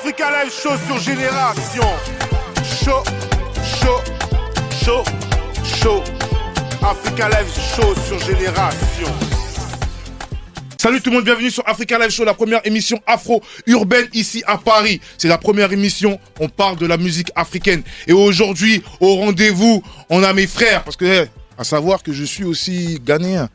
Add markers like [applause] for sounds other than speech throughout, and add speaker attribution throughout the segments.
Speaker 1: Africa Live Show sur Génération. Show, show, show, show. Africa Live Show sur Génération. Salut tout le monde, bienvenue sur Africa Live Show, la première émission afro-urbaine ici à Paris. C'est la première émission, on parle de la musique africaine. Et aujourd'hui, au rendez-vous, on a mes frères, parce que, eh, à savoir que je suis aussi ghanéen.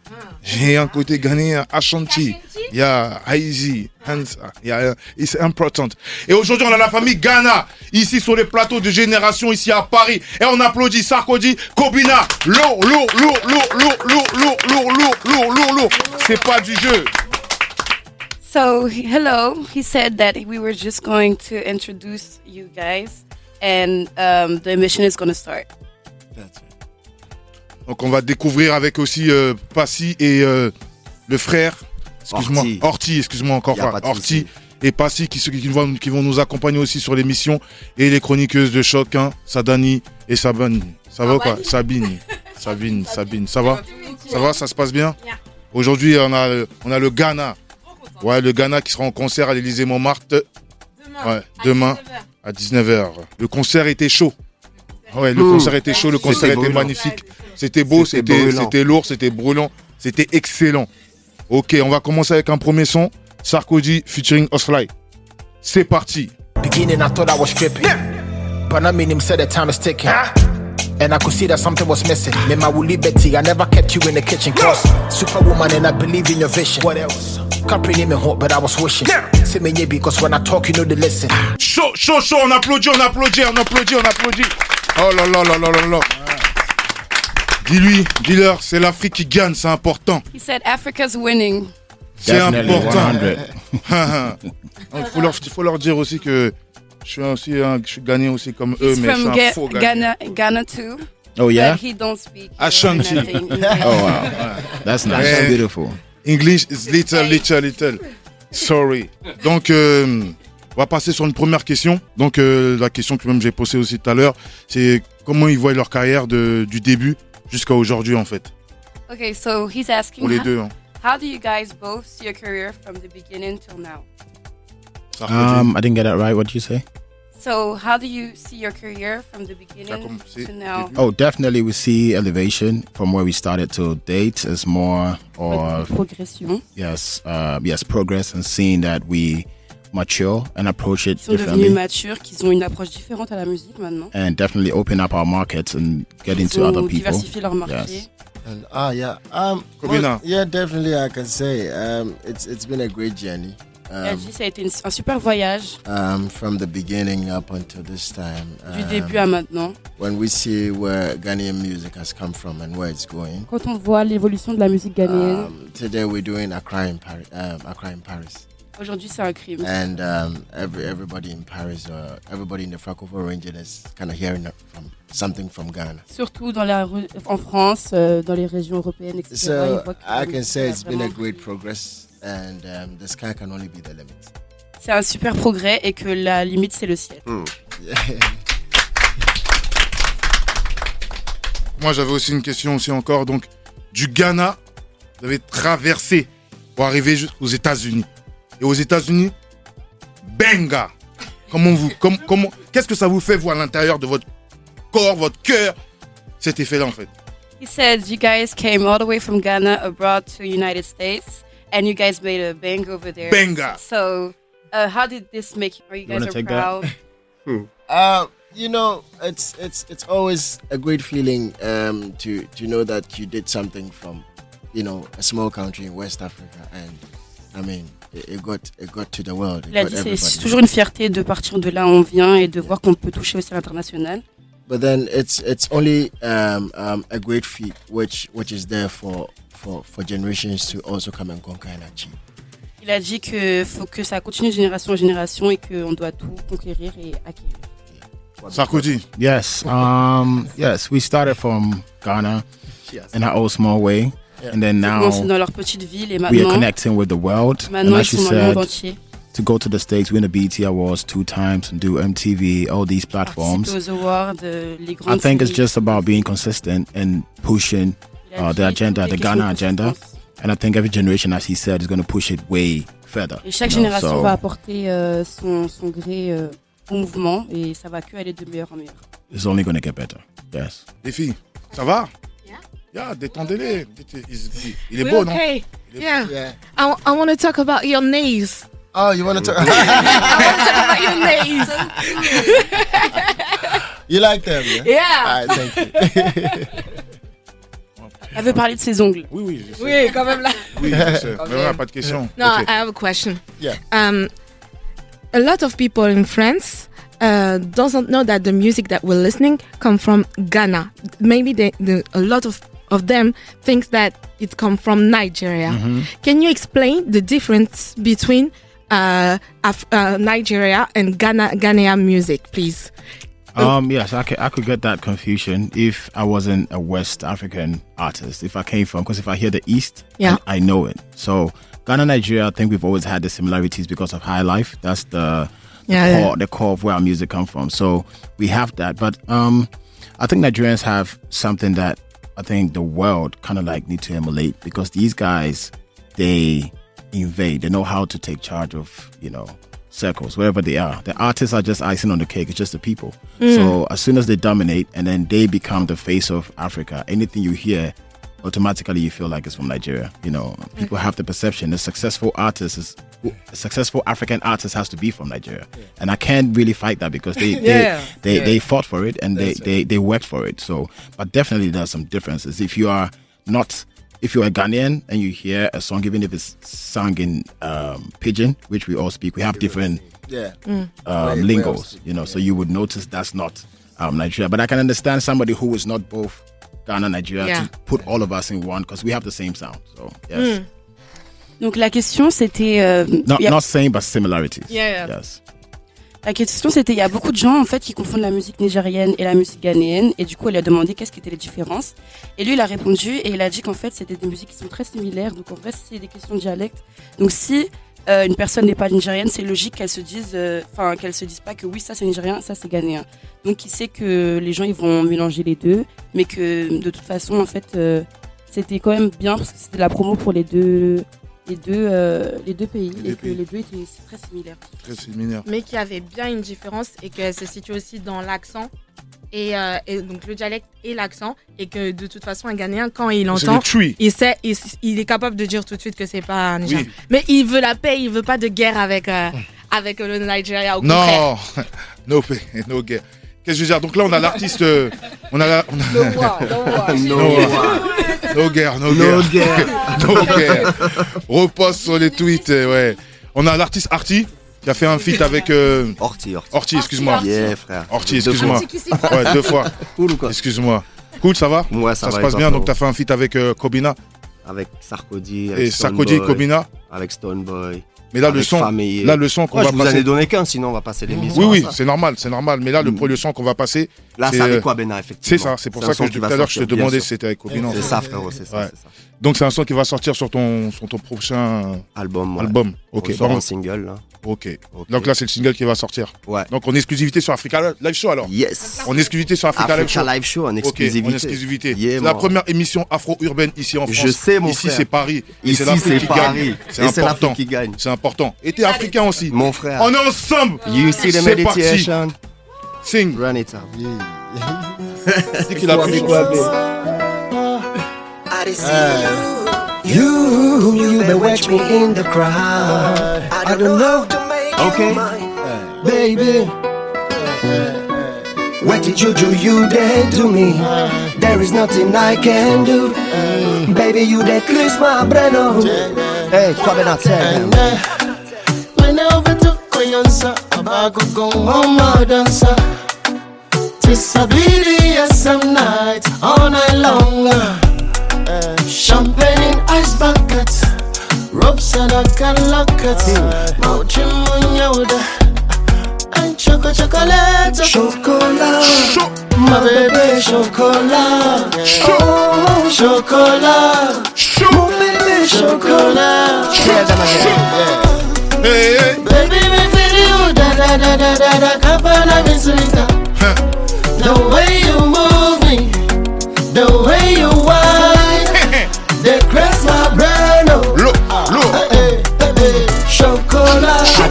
Speaker 1: J'ai un côté ghanéen, Ashanti. Il y a Haïzi, Hansa, il y a, c'est important. Et aujourd'hui, on a la famille Ghana, ici sur les plateaux de génération, ici à Paris. Et on applaudit Sarkozy, Kobina, lourd, lourd, lourd, lourd, lourd, lourd, lourd, lourd, lourd, lourd, lourd, lourd. C'est pas du jeu.
Speaker 2: So, hello. He said that we were just going to introduce you guys, and um, the mission is going to start.
Speaker 1: Donc on va découvrir avec aussi euh, Passy et euh, le frère, excuse-moi,
Speaker 3: Orti.
Speaker 1: Excuse-moi encore, pas, Orti et Passy qui, qui, vont, qui vont nous accompagner aussi sur l'émission. Et les chroniqueuses de choc, hein, Sadani et Sabani. Ça va ou quoi [laughs] Sabine, Sabine, Sabine, ça va? Ça va, ça se passe bien? Aujourd'hui on a, le- on a le Ghana, ouais le Ghana qui sera en concert à l'Élysée Montmartre, ouais, demain à 19h. Le concert était chaud. Ouais, le concert était chaud, le concert était magnifique. C'était beau,
Speaker 3: C'était
Speaker 1: lourd, c'était brûlant, c'était excellent. Ok, on va commencer avec un premier son. Sarkozy featuring Osfly. C'est parti.
Speaker 4: Beginning, I thought I was stripping. But I mean, him said the time is ticking. And I could see that something was missing. Me, my Willie Betty, I never kept you in the kitchen. Cause Superwoman, and I believe in your vision. What else? Can't bring him in hot, but I was wishing. See me, yeah, because when I talk, you know the listen.
Speaker 1: Chaud, chaud, chaud, on applaudit, on applaudit, on applaudit, on applaudit. Oh là là là là là là. Dis-lui, dis-leur, c'est l'Afrique qui gagne, c'est important.
Speaker 2: He said Africa's winning.
Speaker 1: C'est important.
Speaker 3: 100. [laughs]
Speaker 1: Il faut leur, faut leur dire aussi que je suis aussi un, je suis gagné aussi comme eux,
Speaker 2: He's
Speaker 1: mais je suis un
Speaker 2: Ga-
Speaker 1: faux gagné.
Speaker 2: Ghana, Ghana too.
Speaker 3: Oh yeah?
Speaker 2: But he don't speak
Speaker 1: Ashanti. [laughs]
Speaker 3: Oh wow. That's nice.
Speaker 1: Yeah.
Speaker 3: Beautiful.
Speaker 1: English is little, little, little. Sorry. Donc, euh, on va passer sur une première question. Donc, euh, la question que même j'ai posée aussi tout à l'heure, c'est comment ils voient leur carrière de, du début jusqu'à aujourd'hui, en fait.
Speaker 2: Okay, so he's asking,
Speaker 1: Pour les
Speaker 2: how,
Speaker 1: deux. Hein.
Speaker 2: how do you guys both see your career from the beginning till now?
Speaker 3: Um, I didn't get that right. What did you say?
Speaker 2: So, how do you see your career from the beginning
Speaker 1: commencé
Speaker 2: to now?
Speaker 3: Oh, definitely we see elevation from where we started to date is more or
Speaker 2: Progression.
Speaker 3: yes, uh, yes, progress and seeing that we mature and approach it
Speaker 2: Ils sont devenus matures, qu'ils ont une approche différente à la musique maintenant.
Speaker 3: and definitely open up our markets and get
Speaker 2: Ils
Speaker 3: into
Speaker 2: ont
Speaker 3: other people.
Speaker 2: diversifié leur marché.
Speaker 3: Yes.
Speaker 5: And, ah, yeah. Um, well, yeah, definitely. I can say um, it's it's been a great journey. Um,
Speaker 2: dit ça a été une- un super voyage
Speaker 5: um, from the beginning up until this time.
Speaker 2: du
Speaker 5: Um,
Speaker 2: début à maintenant.
Speaker 5: when we see where Ghanaian music has come from and where it's going.
Speaker 2: Quand on voit l'évolution de la musique ghanéenne,
Speaker 5: Um, today we're doing Accra in Paris. Um, Accra in Paris,
Speaker 2: aujourd'hui c'est un crime.
Speaker 5: and um, every everybody in Paris, uh, everybody in the Francophone region is kind of hearing from something from Ghana.
Speaker 2: Surtout dans la, en France, euh, dans les régions européennes, etc.
Speaker 5: So I can say it's been a great progress, and um, the sky can only be the limit.
Speaker 2: C'est un super progrès et que la limite c'est le ciel.
Speaker 5: Yeah. [laughs]
Speaker 1: Moi, j'avais aussi une question aussi encore. Donc, du Ghana, vous avez traversé pour arriver jusqu'aux États-Unis. Et aux États-Unis, benga. Comment vous, comme, comment, qu'est-ce que ça vous fait vous à l'intérieur de votre corps, votre cœur, cet effet-là en fait.
Speaker 2: He said you guys came all the way from Ghana abroad to United States and you guys made a bang over there.
Speaker 1: Benga.
Speaker 2: So, uh, how did this make you? Are you
Speaker 3: You
Speaker 2: guys
Speaker 3: wanna
Speaker 2: are
Speaker 3: take that?
Speaker 2: proud? [laughs]
Speaker 5: Uh, you know, it's it's it's always a great feeling um, to to know that you did something from, you know, a small country in West Africa, and I mean, it, it got it got to the world. It
Speaker 2: Il a dit c'est- toujours une fierté de partir de là où on vient et de voir qu'on peut toucher aussi à l'international.
Speaker 5: But then it's it's only um, um, a great feat which which is there for for for generations to also come and conquer and achieve.
Speaker 2: Il a dit que faut que ça continue de génération en génération et qu'on doit tout conquérir et acquérir.
Speaker 1: Sarkozy,
Speaker 3: Yes. Um. Yes. We started from Ghana in our own small way, and then now
Speaker 2: dans leur petite ville et
Speaker 3: we are connecting with the world. And
Speaker 2: maintenant ils
Speaker 3: as you
Speaker 2: sont dans le monde
Speaker 3: said,
Speaker 2: entier.
Speaker 3: to go to the states, win the BT Awards two times, and do MTV, all these platforms.
Speaker 2: Awards, les
Speaker 3: I
Speaker 2: grandes
Speaker 3: think it's just about being consistent and pushing uh, the agenda, the Ghana agenda. And I think every generation, as he said, is going to push it way further.
Speaker 2: Et chaque
Speaker 3: you know,
Speaker 2: génération
Speaker 3: so
Speaker 2: va apporter euh, son, son gré euh, au mouvement et ça va que aller de meilleur en meilleur.
Speaker 3: It's only going to get better. Yes.
Speaker 1: Les filles, ça va
Speaker 6: Yeah.
Speaker 1: Yeah, détendez-les. Il, il est
Speaker 6: We're
Speaker 1: beau, non
Speaker 6: okay. Yeah.
Speaker 5: Yeah.
Speaker 6: I, I want to talk about your nails.
Speaker 5: Oh, you want to talk? [laughs]
Speaker 6: I want to talk about your nails. [laughs]
Speaker 5: you like them, yeah?
Speaker 6: Yeah.
Speaker 5: All right, thank you. [laughs]
Speaker 2: Elle veut parler de ses ongles.
Speaker 1: Oui, oui, je sais.
Speaker 6: Oui, quand même là.
Speaker 1: Oui, je sais. Mais on n'a pas de question.
Speaker 6: No,
Speaker 1: Ok.
Speaker 6: I have a question.
Speaker 5: Yeah.
Speaker 6: Um, a lot of people in France uh, doesn't know that the music that we're listening come from Ghana. Maybe they, the, a lot of of them thinks that it come from Nigeria. Can you explain the difference between uh, Af- uh, Nigeria and Ghana Ghanaian music, please?
Speaker 3: Um, yes, I could, I could get that confusion if I wasn't a West African artist. If I came from, because if I hear the East,
Speaker 6: Yeah.
Speaker 3: I, I know it. So Ghana, Nigeria, I think we've always had the similarities because of high life. That's the the
Speaker 6: Yeah,
Speaker 3: core,
Speaker 6: yeah.
Speaker 3: the core of where our music come from. So we have that. But um, I think Nigerians have something that I think the world kind of like need to emulate because these guys they invade. They know how to take charge of you know circles wherever they are. The artists are just icing on the cake. It's just the people. Mm. So as soon as they dominate and then they become the face of Africa, anything you hear. Automatically, you feel like it's from Nigeria. You know, people have the perception a successful artist is a successful African artist has to be from Nigeria, and I can't really fight that because they [laughs]
Speaker 6: Yeah.
Speaker 3: they, they, they fought for it and they, they, they worked for it. So, but definitely there's some differences. If you are not, if you're a Ghanaian and you hear a song, even if it's sung in um, pidgin, which we all speak, we have different
Speaker 5: Yeah.
Speaker 3: um, lingos, you know, so you would notice that's not um, Nigeria. But I can understand somebody who is not both Ghana, Nigeria
Speaker 6: Yeah.
Speaker 3: to put all of us in one because we have the same sound. So, yes.
Speaker 2: Donc la question c'était... euh,
Speaker 3: Not,
Speaker 2: a-
Speaker 3: not same, but similarities.
Speaker 6: Yeah, yeah.
Speaker 3: Yes.
Speaker 2: La question c'était, il y a beaucoup de gens en fait qui confondent la musique nigérienne et la musique ghanéenne et du coup elle a demandé qu'est-ce qu'étaient les différences et lui il a répondu et il a dit qu'en fait c'était des musiques qui sont très similaires donc en vrai c'est des questions de dialecte donc si euh, une personne n'est pas nigérienne c'est logique qu'elle se dise euh, enfin qu'elle se dise pas que oui ça c'est nigérien ça c'est ghanéen donc il sait que les gens ils vont mélanger les deux mais que de toute façon en fait euh, c'était quand même bien parce que c'était la promo pour les deux les deux euh, les deux pays
Speaker 1: Les
Speaker 2: et
Speaker 1: deux
Speaker 2: que
Speaker 1: pays.
Speaker 2: les deux étaient très similaires
Speaker 1: Très similaire.
Speaker 6: mais qu'il y avait bien une différence et qu'elle se situe aussi dans l'accent. Et, euh, et donc le dialecte et l'accent. Et que de toute façon, un Ghanéen, quand il entend, il sait, il, il est capable de dire tout de suite que c'est pas un Nigérien.
Speaker 1: Oui.
Speaker 6: Mais il veut la paix, il veut pas de guerre avec, euh, avec le Nigeria. Au contraire.
Speaker 1: Non, [laughs] no pain, no guerre. Qu'est-ce que je veux dire? Donc là, on a l'artiste. euh, on a la. On a,
Speaker 6: No war, no war. [laughs]
Speaker 1: no, no guerre, no
Speaker 5: No
Speaker 1: guerre. [laughs] No guerre. Reposte sur les tweets, ouais. On a l'artiste Arty qui a fait un feat avec. euh,
Speaker 7: Orti, Orti.
Speaker 1: Orti, excuse-moi.
Speaker 7: Yeah, frère.
Speaker 1: Orti, excuse-moi. Ouais, deux fois.
Speaker 7: Cool ou quoi?
Speaker 1: Excuse-moi. Cool, ça va?
Speaker 7: Ouais, ça,
Speaker 1: Ça
Speaker 7: va
Speaker 1: se
Speaker 7: et
Speaker 1: passe bien. Donc, t'as fait un feat avec euh, Kobina?
Speaker 7: Avec Sarkozy, avec
Speaker 1: et Sarkozy et Kobina?
Speaker 7: Avec Stoneboy.
Speaker 1: Mais là, le son,
Speaker 7: Famille.
Speaker 1: là, le son qu'on
Speaker 7: Ouais,
Speaker 1: va
Speaker 7: je vous en ai
Speaker 1: passer.
Speaker 7: donné qu'un, sinon on va passer l'émission.
Speaker 1: Oui, oui,
Speaker 7: ça.
Speaker 1: c'est normal, c'est normal. Mais là, le,
Speaker 7: Mm.
Speaker 1: le son qu'on va passer,
Speaker 7: Là,
Speaker 1: c'est,
Speaker 7: c'est avec
Speaker 1: euh,
Speaker 7: Kwabena,
Speaker 1: c'est
Speaker 7: effectivement?
Speaker 1: ça. C'est pour ça que tout à l'heure, je te demandais si c'était avec Kobina.
Speaker 7: C'est ça, frérot, c'est ça, c'est ça.
Speaker 1: Donc, c'est un son qui va sortir sur ton, sur ton prochain
Speaker 7: Album. ouais.
Speaker 1: album. Ok.
Speaker 7: On sort en single, là.
Speaker 1: ok.
Speaker 7: Ok.
Speaker 1: Donc là, c'est le single qui va sortir.
Speaker 7: Ouais.
Speaker 1: Donc, en exclusivité sur Africa Live Show alors.
Speaker 7: Yes.
Speaker 1: En exclusivité sur Africa, Live Show.
Speaker 7: Live Show en exclusivité.
Speaker 1: en exclusivité.
Speaker 7: Yeah,
Speaker 1: c'est la première émission afro-urbaine ici en France.
Speaker 7: Je sais, mon
Speaker 1: Ici,
Speaker 7: frère.
Speaker 1: c'est Paris. Et
Speaker 7: Ici,
Speaker 1: c'est l'Afrique
Speaker 7: c'est
Speaker 1: qui
Speaker 7: Paris.
Speaker 1: C'est
Speaker 7: c'est
Speaker 1: important.
Speaker 7: qui gagne.
Speaker 1: C'est important. Et t'es africain aussi.
Speaker 7: Mon frère.
Speaker 1: On est ensemble.
Speaker 7: You see the
Speaker 1: C'est parti.
Speaker 7: meditation.
Speaker 1: Sing.
Speaker 7: Run it up.
Speaker 1: Qu'il a plus. Eh.
Speaker 8: You, you may watch me in the crowd. I don't know to make
Speaker 7: Okay.
Speaker 8: you mine, eh. baby. What did you do? You did to me. There is nothing I can do. Baby, you did cleanse my brain. oh.
Speaker 7: Hey, Kwabena, tell them.
Speaker 8: Eh, Whenever to Koyansa, Abago go on my dancer. Tis a BDSM night, all night long. Champagne in ice bucket, ropes and I can lock it. Mouchim Munyoda, and choco chocolate. Chocolate, my baby, chocolate. Oh, chocolate, mon baby, chocolate.
Speaker 1: Hey, hey.
Speaker 8: Baby, me feel you, da da da da da da, kapana me sweeter. The way you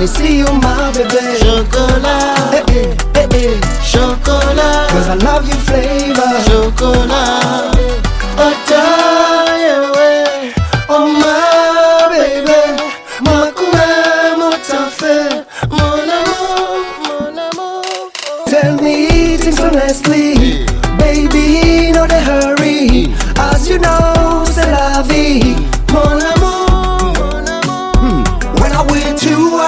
Speaker 8: to see you, my baby.
Speaker 5: Chocolat,
Speaker 8: Hey, hey, hey,
Speaker 5: chocolat,
Speaker 8: Cause I love your flavor.
Speaker 5: chocolat.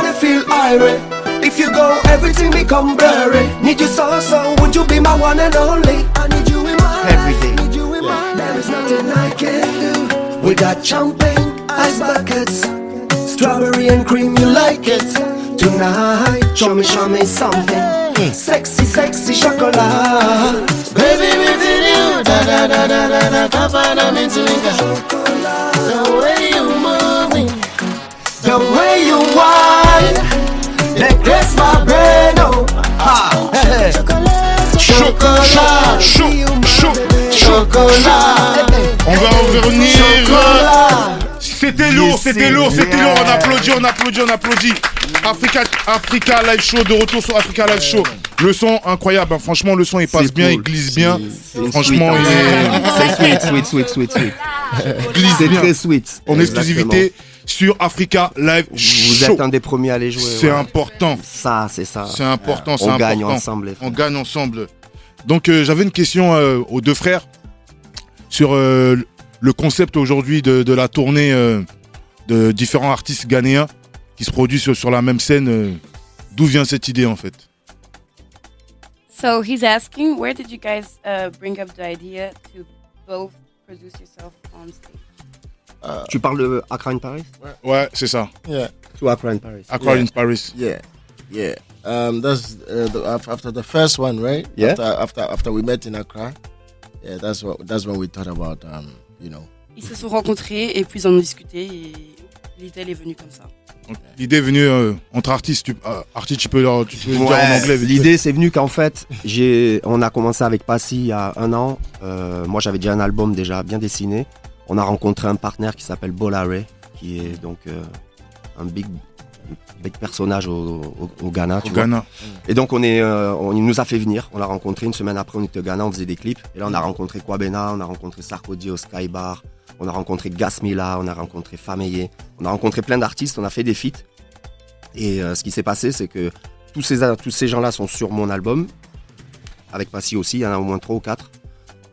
Speaker 8: I feel irate. If you go, everything become blurry. Need you so, so would you be my one and only? I need you in my
Speaker 7: Every
Speaker 8: life.
Speaker 7: day.
Speaker 8: Need you in my There is nothing I can do. We got champagne, ice buckets, strawberry and cream. You like it tonight? Show me, show me something. Hmm. Sexy, sexy chocolate.
Speaker 5: Baby, within you, da da da da da da, papa na mintuinga. The way you move me,
Speaker 8: The way
Speaker 1: Chocolat, chaud, chaud,
Speaker 5: chocolat,
Speaker 1: On va revenir.
Speaker 5: chocolat.
Speaker 1: C'était lourd, c'était lourd, c'était lourd. On applaudit, on applaudit, on applaudit. Africa, Africa Live Show, de retour sur Africa Live Show. Le son incroyable, hein. franchement, le son il passe
Speaker 7: C'est
Speaker 1: bien,
Speaker 7: cool.
Speaker 1: il glisse bien.
Speaker 7: C'est
Speaker 1: Franchement, il
Speaker 7: hein. C'est sweet, sweet, sweet, sweet, sweet. [laughs]
Speaker 1: glisse
Speaker 7: C'est très sweet.
Speaker 1: En exclusivité sur Africa Live
Speaker 7: Vous
Speaker 1: Show.
Speaker 7: êtes un des premiers à les jouer.
Speaker 1: C'est
Speaker 7: ouais.
Speaker 1: important,
Speaker 7: Ça, c'est ça.
Speaker 1: c'est important, c'est
Speaker 7: On
Speaker 1: important.
Speaker 7: gagne ensemble,
Speaker 1: On gagne ensemble. Donc euh, j'avais une question euh, aux deux frères sur euh, le concept aujourd'hui de, de la tournée euh, de différents artistes ghanéens qui se produisent sur, sur la même scène. euh, D'où vient cette idée en fait?
Speaker 2: So he's asking, where did you guys uh, bring up the idea to both produce yourself on stage?
Speaker 7: Tu parles de Accra in Paris?
Speaker 1: Ouais, c'est ça.
Speaker 5: Yeah,
Speaker 7: Ou Accra in Paris
Speaker 1: Accra
Speaker 5: Yeah.
Speaker 1: in Paris.
Speaker 5: yeah, yeah. Um, that's uh, the, af- after the first one, right?
Speaker 7: Yeah.
Speaker 5: After after after we met in Accra, yeah, that's what that's when we thought about um, you know,
Speaker 2: Ils se sont rencontrés et puis ils en ont discuté et l'idée est venue comme ça.
Speaker 1: L'idée est venue euh, entre artistes. Tu, euh, artistes, tu peux, leur- tu peux le dire en
Speaker 7: Ouais,
Speaker 1: anglais.
Speaker 7: L'idée, c'est venu qu'en fait, j'ai, on a commencé avec Passy il y a un an. Euh, moi, j'avais déjà un album déjà bien dessiné. On a rencontré un partenaire qui s'appelle Bolare, qui est donc euh, un big, big personnage au, au- au Ghana.
Speaker 1: Au
Speaker 7: tu vois.
Speaker 1: Ghana.
Speaker 7: Et donc, on est, euh, on, il nous a fait venir. On l'a rencontré une semaine après. On était au Ghana, on faisait des clips. Et là, on a rencontré Kwabena, on a rencontré Sarkozy au Sky Bar, on a rencontré Gasmila, on a rencontré Fameye, on a rencontré plein d'artistes. On a fait des feats. Et euh, ce qui s'est passé, c'est que tous ces, tous ces gens-là sont sur mon album. Avec Passy aussi, il y en a au moins trois ou quatre.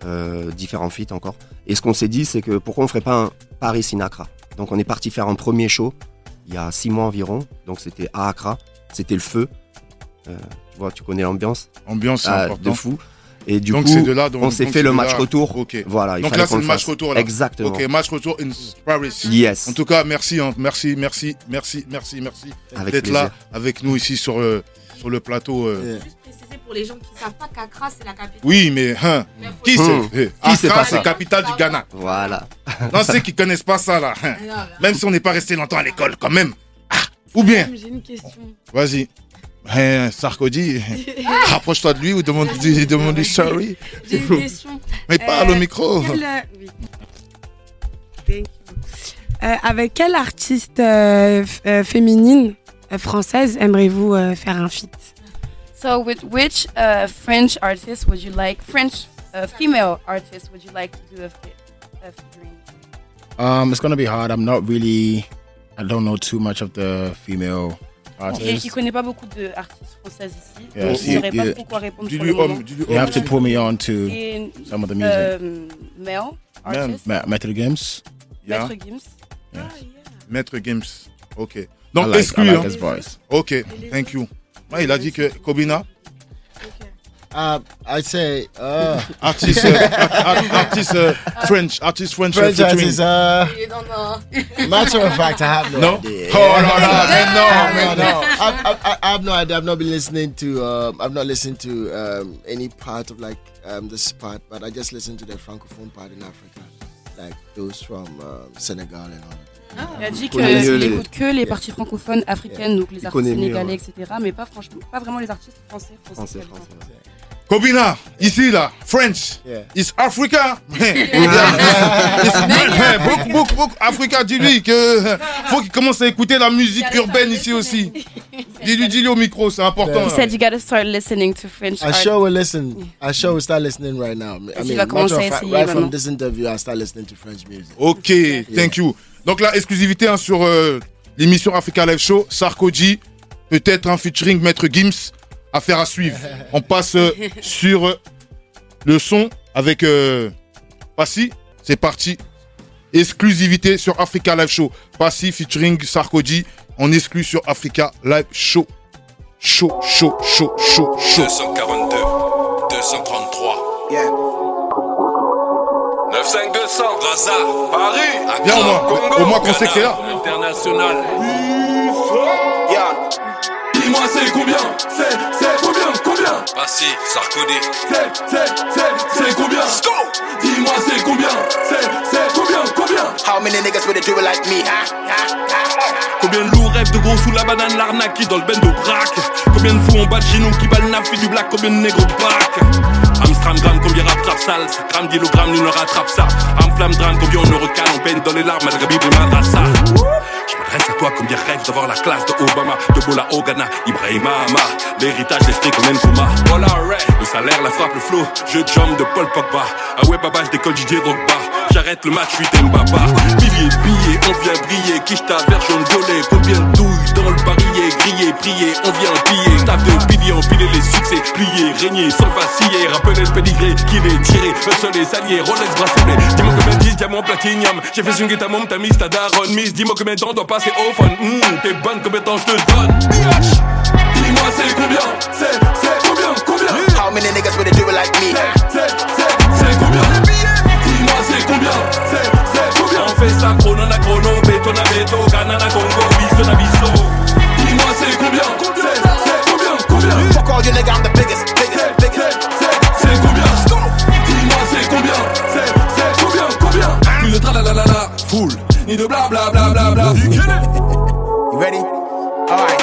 Speaker 7: euh, différents feats encore. Et ce qu'on s'est dit, c'est que pourquoi on ferait pas un Paris in Accra Donc on est parti faire un premier show il y a six mois environ. Donc c'était à Accra, c'était le feu. Euh, tu vois, tu connais l'ambiance
Speaker 1: Ambiance, c'est
Speaker 7: Ah, de fou. Et du
Speaker 1: donc
Speaker 7: coup,
Speaker 1: c'est de là. donc-
Speaker 7: on s'est fait le match
Speaker 1: là.
Speaker 7: retour.
Speaker 1: Ok.
Speaker 7: Voilà, il
Speaker 1: Donc là, c'est le match
Speaker 7: fasse.
Speaker 1: retour. Là.
Speaker 7: Exactement.
Speaker 1: Ok, match retour in Paris.
Speaker 7: Yes.
Speaker 1: En tout cas, merci, hein. merci, merci, merci, merci, merci d'être là avec nous ici sur, euh, sur le plateau. euh.
Speaker 6: Juste préciser pour les gens qui ne savent pas qu'Accra, c'est la capitale.
Speaker 1: Oui, mais hein, qui c'est eh, Accra, c'est capitale du Ghana.
Speaker 7: Voilà. [laughs]
Speaker 1: Non, ceux qui connaissent pas ça là. hein. Même si on n'est pas resté longtemps à l'école, quand même. Ah, ou bien,
Speaker 6: J'ai une question.
Speaker 1: vas-y. Hein, Sarkozy, [laughs] rapproche-toi de lui ou demande-lui demande sorry.
Speaker 6: J'ai une question.
Speaker 1: Mais parle au
Speaker 6: Euh,
Speaker 1: micro.
Speaker 6: Quel, euh, oui. Thank you. Euh, avec quelle artiste euh, euh, féminine française aimeriez-vous euh, faire un feat?
Speaker 2: So with which uh, French artist would you like, French uh, female artist would you like to do a, fit, a featuring?
Speaker 3: Um, it's gonna be hard. I'm not really. I don't know too much of the female
Speaker 2: Il
Speaker 3: artists.
Speaker 2: ne connaît pas beaucoup d'artistes françaises ici.
Speaker 3: Yeah,
Speaker 2: donc
Speaker 3: si-
Speaker 2: il ne saurait pas
Speaker 3: yeah.
Speaker 2: trop quoi répondre pour le moment.
Speaker 1: homme, dis-lui
Speaker 3: You have to put me on to
Speaker 2: Et
Speaker 3: some of the music.
Speaker 2: euh, male artist,
Speaker 3: Ma- Metal Games.
Speaker 1: Yeah.
Speaker 2: Maître Gims.
Speaker 1: Maître Games. Ok. Donc
Speaker 3: I like, I
Speaker 1: exclu.
Speaker 3: like
Speaker 1: hein.
Speaker 3: his voice.
Speaker 1: Ok, thank you. Ouais, il a dit que Kobina,
Speaker 5: Uh, I say uh,
Speaker 1: artiste, [laughs] euh, art- art- artiste euh, French, artiste French, euh,
Speaker 5: French
Speaker 1: featuring.
Speaker 5: artists. Uh, [laughs] matter of fact, I have no,
Speaker 1: No?
Speaker 5: idea.
Speaker 1: Oh là là, mais non,
Speaker 5: no, no. [laughs] I, I, I- I have no idea. I've not been listening to. Um, I've not listened to um, any part of like um, this part, but I just listened to the francophone part in Africa, like those from um, Senegal and all.
Speaker 2: Il a dit qu'il
Speaker 7: les-
Speaker 2: écoute que les parties francophones africaines, donc les artistes sénégalais,
Speaker 7: ouais.
Speaker 2: etc. Mais pas franchement, pas vraiment les artistes français.
Speaker 7: Français,
Speaker 2: français,
Speaker 7: français. ouais.
Speaker 1: Kobina, ici là, French.
Speaker 5: Yeah.
Speaker 1: Is Africa. [laughs] [laughs] Beaucoup, beaucoup, beaucoup. Africa, dis-lui que faut qu'il commence à écouter la musique urbaine ici aussi. Dis-lui, dis-lui au micro, c'est important.
Speaker 2: He said you gotta start listening to French
Speaker 5: I
Speaker 2: art.
Speaker 5: sure will listen. I sure will start listening right now. I mean,
Speaker 2: va commencer
Speaker 5: of
Speaker 2: à
Speaker 5: fact,
Speaker 2: essayer
Speaker 5: right from this interview, I start listening to French music.
Speaker 1: Ok, thank you. Donc là, exclusivité hein, sur euh, l'émission Africa Live Show, Sarkozy, peut-être un featuring Maître Gims, affaire à suivre. [laughs] On passe euh, sur euh, le son avec euh, Passy, c'est parti. Exclusivité sur Africa Live Show. Passy featuring Sarkozy, on exclut sur Africa Live Show. Chaud, chaud, chaud, chaud, chaud.
Speaker 9: 242, 233. 95200, Gaza, Paris,
Speaker 1: Viens, au moins.
Speaker 9: Congo,
Speaker 1: Au moins qu'on sait que t'es là.
Speaker 9: International. Dis-moi c'est combien? C'est, c'est combien? Combien? Passé, Sarkozy. C'est, c'est, c'est, c'est combien? Dis-moi c'est combien? C'est, c'est combien? Combien?
Speaker 4: How many niggas would do it like me, huh?
Speaker 9: Combien de lourds rêvent de gros sous la banane, l'arnaque qui dans le bendo braque. Combien de fous en bas de genou qui balent nafi du black, combien de négros braque Amstram gramme, combien rap trap sale, gramme kilogramme, nous ne rattrape ça. Am flamme drame, combien on ne recale, on baigne dans les larmes, malgré Bible et madrassa Je m'adresse à toi, combien rêve d'avoir la classe de Obama, de Bola Ogana, Ibrahim Ahmad L'héritage d'esprit comme Nkouma Voilà, le salaire, la frappe, le flow, jeu de jambes de Paul Pogba. Ah ouais, baba, je décolle Didier Drogba. J'arrête le match, je suis Mbaba Milliers de on vient briller. Kishta, vert, jaune, violet Combien de dans le barillet Grillé, prier, on vient piller. Taf de piliers, empiler les succès Plier, régner, sans vaciller. Rappeler le pédigré, qu'il est tiré Le sol est salier, Rolex bracelet. Dis-moi combien de 10 diamants platinium. J'ai fait une guitare, mon t'as mis ta daronne Miss, dis-moi combien de temps doit passer au fun. Hum, T'es bonne, combien de temps je te donne? Dis-moi c'est combien? C'est, c'est combien, combien?
Speaker 4: How many niggas would do it like me?
Speaker 9: c'est, c'est, c'est combien? Dis-moi c'est combien? C'est, ça chrono na chrono, béton na béton, Ghana na Congo, biso na biso Dis-moi c'est combien? C'est, c'est combien, combien?
Speaker 4: Fuck all you niggas, I'm the biggest, biggest, biggest.
Speaker 9: C'est, combien? Dis-moi c'est combien? C'est, c'est combien, combien? Plus de tralalalala, full, ni de bla bla bla bla bla.
Speaker 4: You ready? Alright.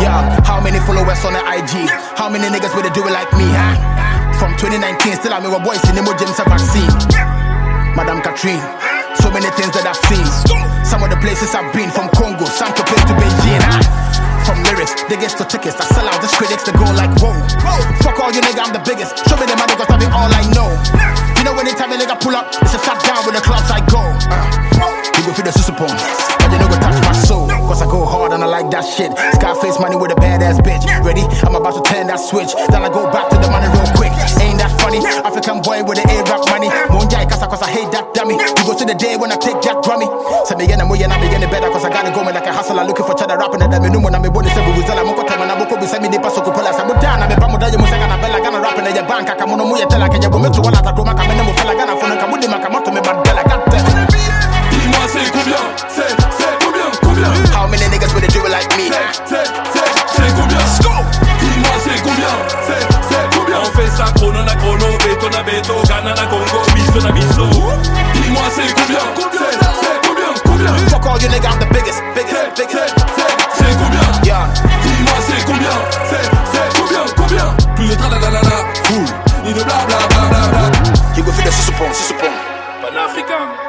Speaker 4: Yeah, how many followers on the IG? How many niggas would do it like me, huh? From 2019, still I'm a boys in the James vaccine. Madame Katrine, so many things that I've seen. Some of the places I've been, from Congo, Santo Pe to Beijing, huh? From lyrics, get to tickets, I sell out these critics to go like, whoa. Fuck all you nigga, I'm the biggest. Show me the money, cause I be all I know. You know, anytime a nigga pull up, it's a shut down with the clubs I go. Uh, you go feel the susupon, but you know go touch my soul. Cause I go hard and I like that shit. Scarface money with a badass bitch. Ready? I'm about to turn that switch. Then I go back to the money real quick. Ain't that funny? African boy with the A-rap money. Monjai kasa cause I hate that dummy. You go to the day when I take that drummy. Send me in and and I be getting better cause I gotta go me like a hustler looking for cheddar rapping and then me no na me body say we zela moko time na boko bi say me de paso ko pola sa buta na me pa mo da yo mo sanga na bella gana rapping na ya bank aka mo no mo ya tela ke ya bo me to wala ta do maka me no mo fela gana fo no ka budi maka moto me bandela gatte.
Speaker 9: Dis-moi c'est combien C'est, c'est combien, Biso Dis-moi c'est combien C'est, c'est combien, combien?
Speaker 4: Fuck all you nigga, I'm the biggest, biggest, biggest.
Speaker 9: c'est, combien?
Speaker 4: Yeah.
Speaker 9: Dis-moi c'est combien? C'est, c'est combien, combien? Plus de tralalalala, full, ni de bla bla bla bla bla.
Speaker 4: You go feel the susupon, susupon.
Speaker 9: Panafricain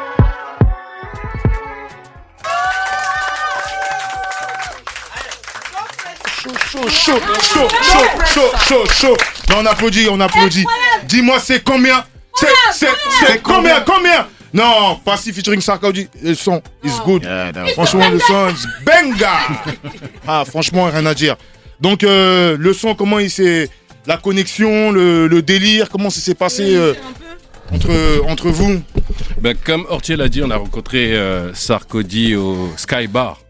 Speaker 1: chaud, chaud, chaud, chaud, chaud, chaud, chaud. Non, on applaudit, on applaudit. Dis-moi, c'est combien? C'est, c'est, c'est combien, combien? Non, Passy featuring Sarkozy, le son is good.
Speaker 3: Yeah,
Speaker 1: Franchement, le son is benga. [laughs] Ah, franchement, rien à dire. Donc, euh, le son, comment il s'est... La connexion, le, le délire, comment ça s'est passé euh, entre, entre vous?
Speaker 10: Ben, comme Ortier l'a dit, on a rencontré euh, Sarkozy au Sky Bar.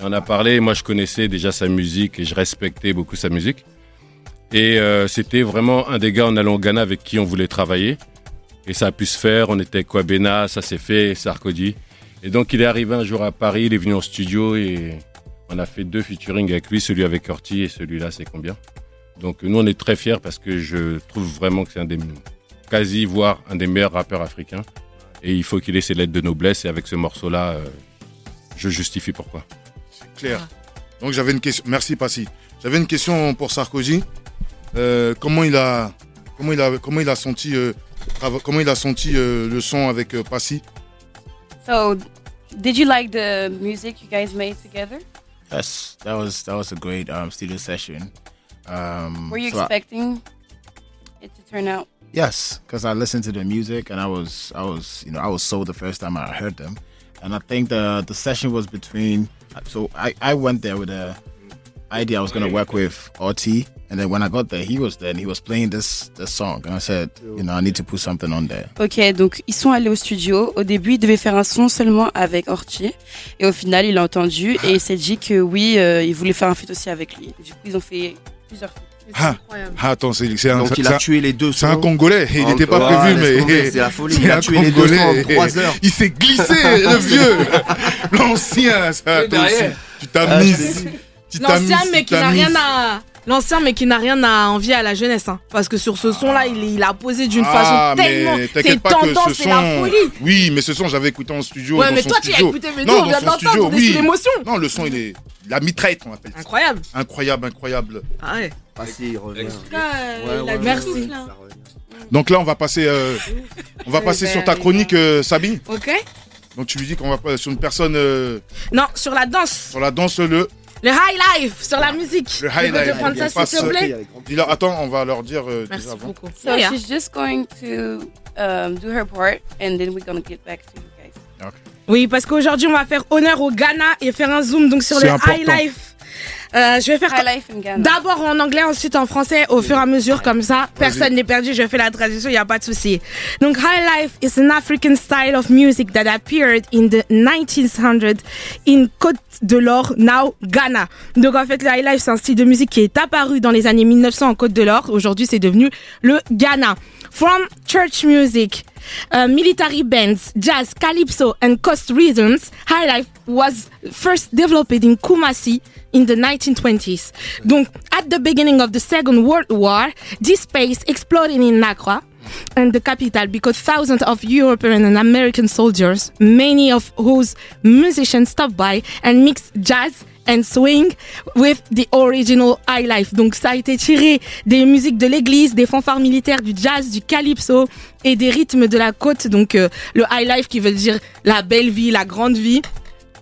Speaker 10: Et on a parlé, moi je connaissais déjà sa musique et je respectais beaucoup sa musique. Et euh, c'était vraiment un des gars en allant au Ghana avec qui on voulait travailler. Et ça a pu se faire, on était Kwabena, ça s'est fait, Sarkozy. Et donc il est arrivé un jour à Paris, il est venu en studio et on a fait deux featuring avec lui, celui avec Ortiz et celui-là c'est combien. Donc nous on est très fiers parce que je trouve vraiment que c'est un des quasi voire un des meilleurs rappeurs africains. Et il faut qu'il ait ses lettres de noblesse et avec ce morceau-là, euh, je justifie pourquoi.
Speaker 1: Claire. Donc j'avais une question. Merci Passy. J'avais une question pour Sarkozy. Euh, comment il a, comment il a, comment il a senti, euh, comment il a senti euh, le son avec euh, Passy.
Speaker 2: So, did you like the music you guys made together?
Speaker 3: Yes, that was that was a great um, studio session. Um,
Speaker 2: Were you
Speaker 3: so I-
Speaker 2: expecting it to turn out?
Speaker 3: Yes, because I listened to the music and I was I was you know I was sold the first time I heard them, and I think the the session was between. So I I went there with a idea I was gonna work with RT, and then when I got there, he was there and he was playing this this song, and I said you know I need to put something on there.
Speaker 2: Ok, donc ils sont allés au studio. Au début, ils devaient faire un son seulement avec Ortier. Et au final, il a entendu et il s'est dit que oui, euh, il voulait faire un feat aussi avec lui. Du coup, ils ont fait plusieurs feats.
Speaker 1: Ah, ah, attends, c'est un,
Speaker 7: Donc il
Speaker 1: c'est
Speaker 7: a
Speaker 1: un-
Speaker 7: tué les deux
Speaker 1: c'est un. Congolais. Il n'était pas prévu, mais
Speaker 7: c'est la folie. [laughs] Il a tué les deux en
Speaker 1: Congolais.
Speaker 7: trois heures.
Speaker 1: Il s'est glissé, le [laughs] vieux, l'ancien. Ça, toi aussi, tu t'as
Speaker 7: je
Speaker 1: mis.
Speaker 6: L'ancien, mais qui n'a rien à. L'ancien, mais qui n'a rien à envier à la jeunesse, hein. Parce que sur ce son-là, il, il a posé d'une
Speaker 1: Ah,
Speaker 6: façon tellement.
Speaker 1: mais
Speaker 6: C'est tendance,
Speaker 1: ce
Speaker 6: c'est la
Speaker 1: son.
Speaker 6: folie.
Speaker 1: Oui, mais ce son, j'avais écouté en studio.
Speaker 6: Ouais,
Speaker 1: dans
Speaker 6: mais
Speaker 1: son
Speaker 6: toi, tu
Speaker 1: studio.
Speaker 6: écouté, mais
Speaker 1: Non,
Speaker 6: nous, on
Speaker 1: dans
Speaker 6: vient de l'entendre,
Speaker 1: oui.
Speaker 6: l'émotion.
Speaker 1: Non, le son, il est. La mitraille, on appelle ça.
Speaker 6: Incroyable.
Speaker 1: Incroyable, incroyable.
Speaker 6: Ah ouais.
Speaker 7: Ah si, il revient. Revient.
Speaker 1: Donc là, on va passer, euh, [laughs] on va
Speaker 6: Eh
Speaker 1: passer
Speaker 6: ben,
Speaker 1: sur ta chronique, euh, Sabine.
Speaker 6: Ok.
Speaker 1: Donc tu lui dis qu'on va pas sur une personne euh,
Speaker 6: Non, sur la danse.
Speaker 1: sur la danse, le,
Speaker 6: Le high life, sur la musique.
Speaker 1: le highlight.
Speaker 6: te prendre ça, s'il te plaît
Speaker 1: euh, dis-leur, attends, on va leur dire euh,
Speaker 6: Merci
Speaker 1: avant.
Speaker 6: beaucoup.
Speaker 2: So
Speaker 6: Yeah.
Speaker 2: she's just going to um, do her part and then we're gonna get back to you guys.
Speaker 6: Oui, parce qu'aujourd'hui, on va faire honneur au Ghana et faire un zoom donc sur le
Speaker 1: important.
Speaker 6: high life. Euh, je vais faire
Speaker 2: High life in Ghana.
Speaker 6: d'abord en anglais, ensuite en français, au fur et à mesure, comme ça. Personne n'est perdu, je fais la traduction, il n'y a pas de souci. Donc, high life is an African style of music that appeared in the 1900s in Côte de l'Or, now Ghana. Donc, en fait, le high life, c'est un style de musique qui est apparu dans les années 1900 en Côte de l'Or. Aujourd'hui, c'est devenu le Ghana. From church music, uh, military bands, jazz, calypso, and coast rhythms, high life was first developed in Kumasi in the 1920s. Donc, at the beginning of the Second World War, this space exploded in Accra and the capital because thousands of European and American soldiers, many of whose musicians stopped by and mixed jazz and swing with the original high life. Donc ça a été tiré des musiques de l'église, des fanfares militaires, du jazz, du calypso et des rythmes de la côte. Donc euh, le high life qui veut dire la belle vie, la grande vie.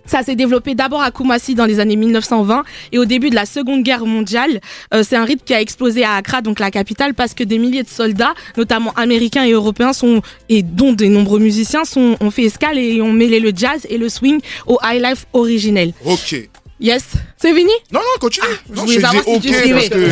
Speaker 6: Ça s'est développé d'abord à Kumasi dans les années 1920 et au début de la Seconde Guerre mondiale, euh, c'est un rythme qui a explosé à Accra, donc la capitale, parce que des milliers de soldats, notamment américains et européens, sont et dont de nombreux musiciens, ont fait escale et ont mêlé le jazz et le swing au high life originel.
Speaker 1: Ok.
Speaker 6: Yes, c'est fini
Speaker 1: Non, non, continue.
Speaker 6: je
Speaker 1: non,
Speaker 6: voulais
Speaker 1: je
Speaker 6: savoir
Speaker 1: disais
Speaker 6: si tu
Speaker 1: ok
Speaker 6: suivais.
Speaker 1: parce que.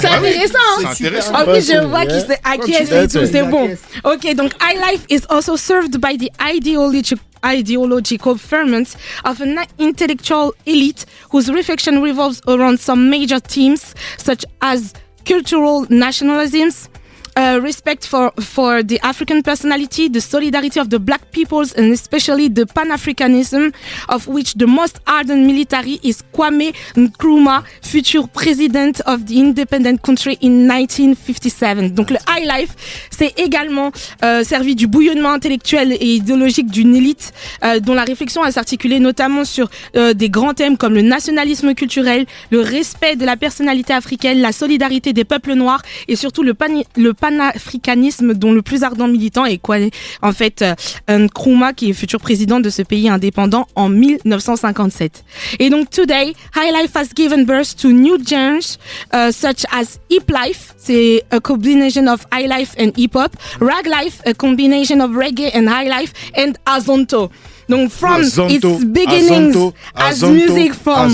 Speaker 6: C'est
Speaker 1: Ah
Speaker 6: intéressant.
Speaker 1: C'est
Speaker 6: hein
Speaker 1: intéressant.
Speaker 6: Ok, je vois
Speaker 5: yeah.
Speaker 6: qu'il s'est acquiesce et tout, c'est bon. Ok, donc high life is also served by the ideological ideological ferment of an intellectual elite whose reflection revolves around some major themes such as cultural nationalisms, uh, respect for, for the African personality, the solidarity of the black peoples, and especially the Pan-Africanism, of which the most ardent military is Kwame Nkrumah, future president of the independent country in 1957. Donc le high life, c'est également euh, servi du bouillonnement intellectuel et idéologique d'une élite euh, dont la réflexion a s'articuler notamment sur euh, des grands thèmes comme le nationalisme culturel, le respect de la personnalité africaine, la solidarité des peuples noirs et surtout le, pani- le panafricanisme dont le plus ardent militant est Kwame, en fait euh, Nkrumah qui est futur président de ce pays indépendant en 1957. Et donc today, High Life has given birth to new genres uh, such as hip life, c'est a combination of high life and hip hop, rag life, a combination of reggae and high life, and azonto. Donc from its beginnings as music from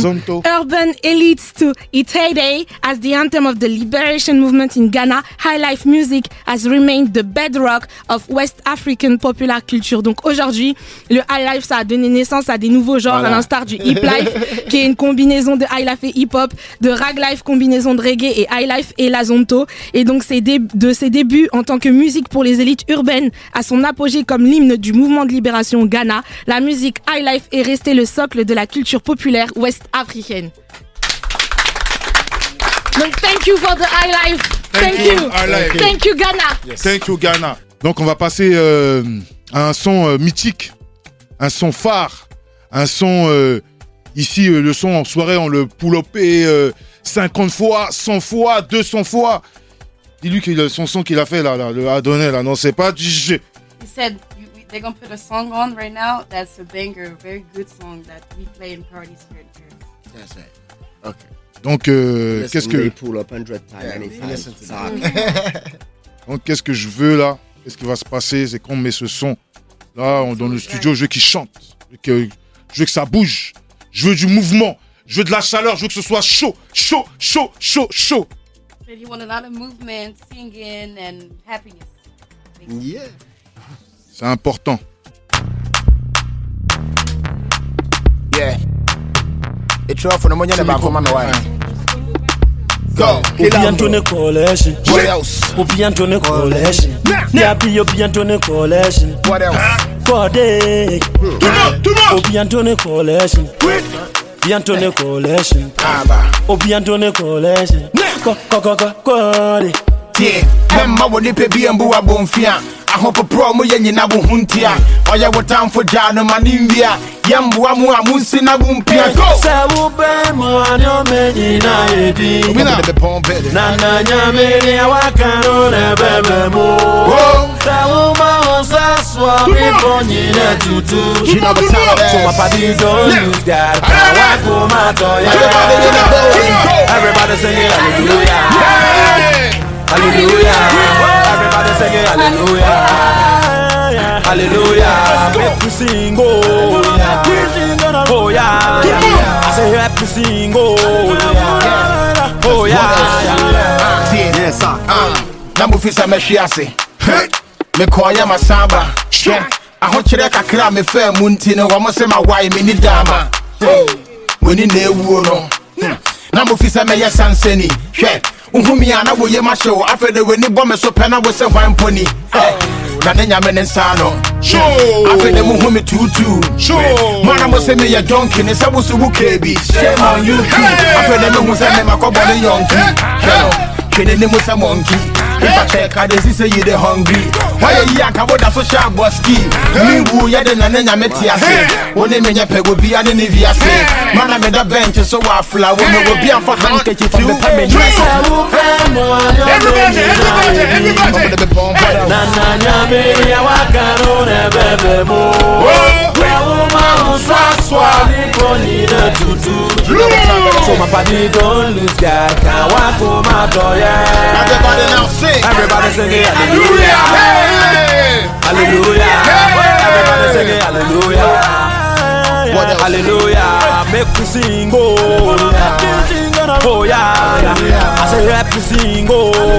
Speaker 6: urban elites to heyday as the anthem of the liberation movement in Ghana, high life music has remained the bedrock of West African popular culture. Donc aujourd'hui, le high life, ça a donné naissance à des nouveaux genres,
Speaker 1: Voilà.
Speaker 6: à l'instar du hip life, [laughs] qui est une combinaison de high life et hip hop, de rag life, combinaison de reggae et high life et l'azonto. Et donc c'est de ses débuts en tant que musique pour les élites urbaines à son apogée comme l'hymne du mouvement de libération Ghana, la musique high life est restée le socle de la culture populaire ouest-africaine. Donc thank you for the high life. Thank,
Speaker 1: Thank you,
Speaker 6: you.
Speaker 1: high life.
Speaker 6: Thank you Ghana.
Speaker 1: Thank you, Ghana. Donc, on va passer euh, à un son euh, mythique, un son phare, un son. euh, ici, euh, le son en soirée, on le euh, 50 fois, 100 fois, 200 fois. Dis-lui son son qu'il a fait là, là le Adonai, là, non, c'est pas du jeu.
Speaker 2: He said they're gonna put a song on right now. That's a banger, a very good song that we play in parties here. at Paris.
Speaker 5: That's right. Okay.
Speaker 11: Donc, euh, qu'est-ce que,
Speaker 7: pull up 100 times [laughs]
Speaker 11: donc, qu'est-ce que je veux là? Qu'est-ce qui va se passer? C'est qu'on met ce son. Là, on, dans le studio, je veux qu'il chante. Je veux que, je veux que ça bouge. Je veux du mouvement. Je veux de la chaleur. Je veux que ce soit chaud, chaud, chaud, chaud, chaud.
Speaker 2: Said he wanted a lot of movement, singing, and happiness.
Speaker 5: Yeah.
Speaker 11: C'est important.
Speaker 4: Yeah. It's rough for the money in the back of my wife. Go.
Speaker 8: Obi Antone Collection.
Speaker 4: What else?
Speaker 8: Obi Antone Collection. Yapi Obi Antone Collection.
Speaker 4: What else?
Speaker 8: Kode. Obi Antone Collection. Obi Antone Collection.
Speaker 4: Aba.
Speaker 8: Obi Antone Collection. Ko
Speaker 4: tie mɛmma wɔ nipa bi ambu nyina wo tamfo no mu a na mpia.
Speaker 8: Sɛ ɔmɛ nyina
Speaker 4: na
Speaker 8: na nyame nea waka no na ɛbɛbɛ mu. Sɛ wo nyina tutu. Use
Speaker 4: Everybody
Speaker 8: singing hallelujah. Hallelujah. Everybody singing hallelujah. Hallelujah. Let me sing oh yeah. Oh yeah. I say let me sing oh yeah. Oh yeah.
Speaker 7: Yes, sir.
Speaker 4: na mofi sɛ mɛhwe ase mekɔɔyɛ masamba hwɛ ahokyerɛ kakra a mefaa mu nti no wɔmo sɛ mawae menni daama w'ani na ɛwuo no na mofi sɛ mɛyɛ sansani hwɛ wohumi a na woyɛ mahyɛ wo afei de w'ani bɔ me so pɛ na wo sɛ hwan mponi. Eh, na ne nyame ne nsa no afei de mohu me tuutuu mana mo sɛ meyɛ jɔnki ne sɛ wo so wo you too afei de mehu sɛ memakɔbɔ ne yɔnki hwɛ no twene ne mu sɛ mɔnki If I check, I just say you the hungry. Why you yank about that social boski? Me woo ya the nana nyameti ase. One me nya pego bi ane ni vi ase. Man I made a bench so I fly. When me go be for handkerchief from the payment.
Speaker 8: Say who pay more than
Speaker 11: Everybody, everybody, everybody.
Speaker 8: Na na nyame ni awaka no na bɛbɛ mu. Wɛ wo ma wo nsa soa nipo nyina tutu. So my body don't lose God. Kawa kuma toya.
Speaker 4: Everybody now sing.
Speaker 8: Everybody singing hallelujah.
Speaker 11: Hey.
Speaker 8: Hallelujah. Everybody singing hallelujah.
Speaker 4: What else?
Speaker 8: Hallelujah. Make we sing oh yeah. Oh yeah. I say help me sing oh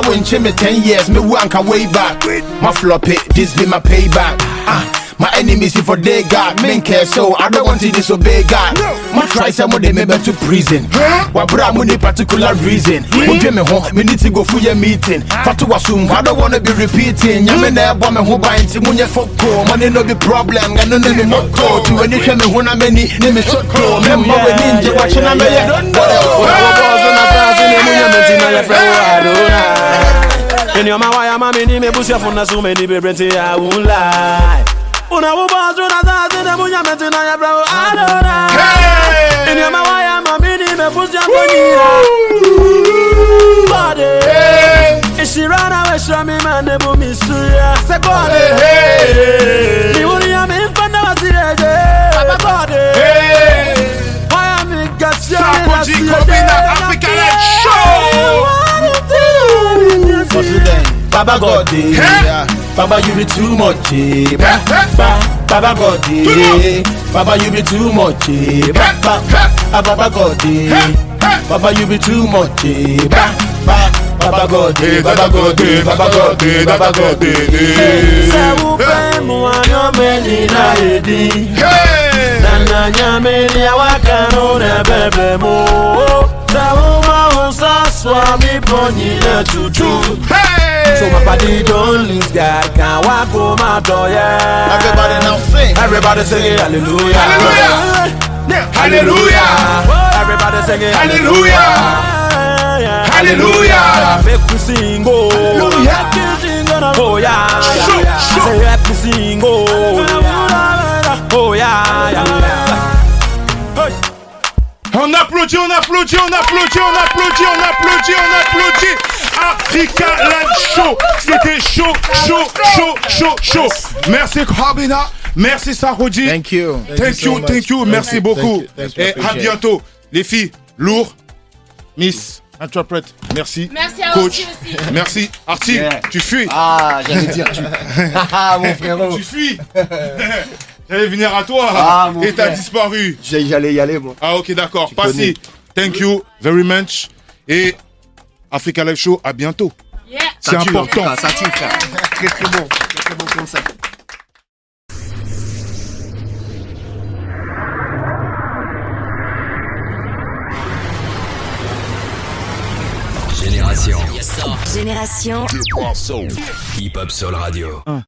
Speaker 4: My win me 10 years, me wanka way back. My flop it, this be my payback. Ah. My enemies if they got men care so I don't want to disobey God. My try some of them me to prison. Wa bra mo ni particular reason. Mo dwe me ho, me need to go for your meeting. Fatu wasum, I don't wanna be repeating. Nyame na ebo me ho ban ti munye foko. Money no be problem, ga no no me motto. To any hwe me ho na mani, ne me sotto. Me mo we ninja watch na me ye.
Speaker 8: Inyoma waya mami ni mebusia funa sume ni bebrente ya unlai Una wuba zuna zazi unabubaza unadhazina munyamezi na ya bravo adora hey! ini mawaya mamini imevuzwa ngonyira bade hey! ishirana weshira mimane bumisuya sebode hey! miwuri ya mimfanda wasireje
Speaker 4: ababode Baba God, eh, yeah. Baba you be too much, eh. Ba, ba, Baba God, eh. Baba you be too much, eh. Ba, ba, ah, Baba God, eh. Baba you be too much, eh. Ba, ba, Baba God, eh. Baba God, eh. Baba God, eh. Baba God, eh.
Speaker 8: Sɛ wopɛ mu anyɔmɛ nyina edi
Speaker 11: Hey.
Speaker 8: na na nyame nea waka no na bɛbɛ mu sɛ woma wo nsa soa mebɔ nyina tutu
Speaker 11: Hey.
Speaker 8: So my body don't lose God Can walk home my door, yeah
Speaker 4: Everybody now sing.
Speaker 8: Everybody singing hallelujah
Speaker 11: Hallelujah. Hallelujah.
Speaker 8: Everybody singing
Speaker 11: Hallelujah. Hallelujah.
Speaker 8: Make oh. me oh, sing oh Oh yeah
Speaker 11: Show, show.
Speaker 8: say help me sing oh Oh yeah Hey.
Speaker 11: On applaudit, on applaudit, on applaudit, on applaudit, on applaudit, on applaudit. Africa Live Show. C'était chaud, chaud, chaud, chaud, chaud. Merci Khabina.
Speaker 1: Merci Sarodi.
Speaker 3: Thank you.
Speaker 1: Thank you, thank you, merci beaucoup. Et à bientôt. Les filles, lourd. Miss, interprète, merci.
Speaker 6: Merci à
Speaker 1: Coach,
Speaker 6: aussi.
Speaker 1: merci.
Speaker 7: Yeah.
Speaker 1: tu fuis.
Speaker 7: Ah, j'allais dire, tu. [laughs] Ah, mon frérot.
Speaker 1: Tu fuis. [laughs] J'allais venir à toi.
Speaker 7: Ah, mon
Speaker 1: et t'as disparu.
Speaker 7: J'allais y aller, moi.
Speaker 1: Ah, ok, d'accord. Passy, thank you very much. Et Africa Live Show, à bientôt.
Speaker 6: Yeah.
Speaker 1: C'est important.
Speaker 7: Ça tue, frère. Très, très bon. Très, très bon concept.
Speaker 12: Génération
Speaker 13: Génération
Speaker 12: Hip Hop Soul Radio.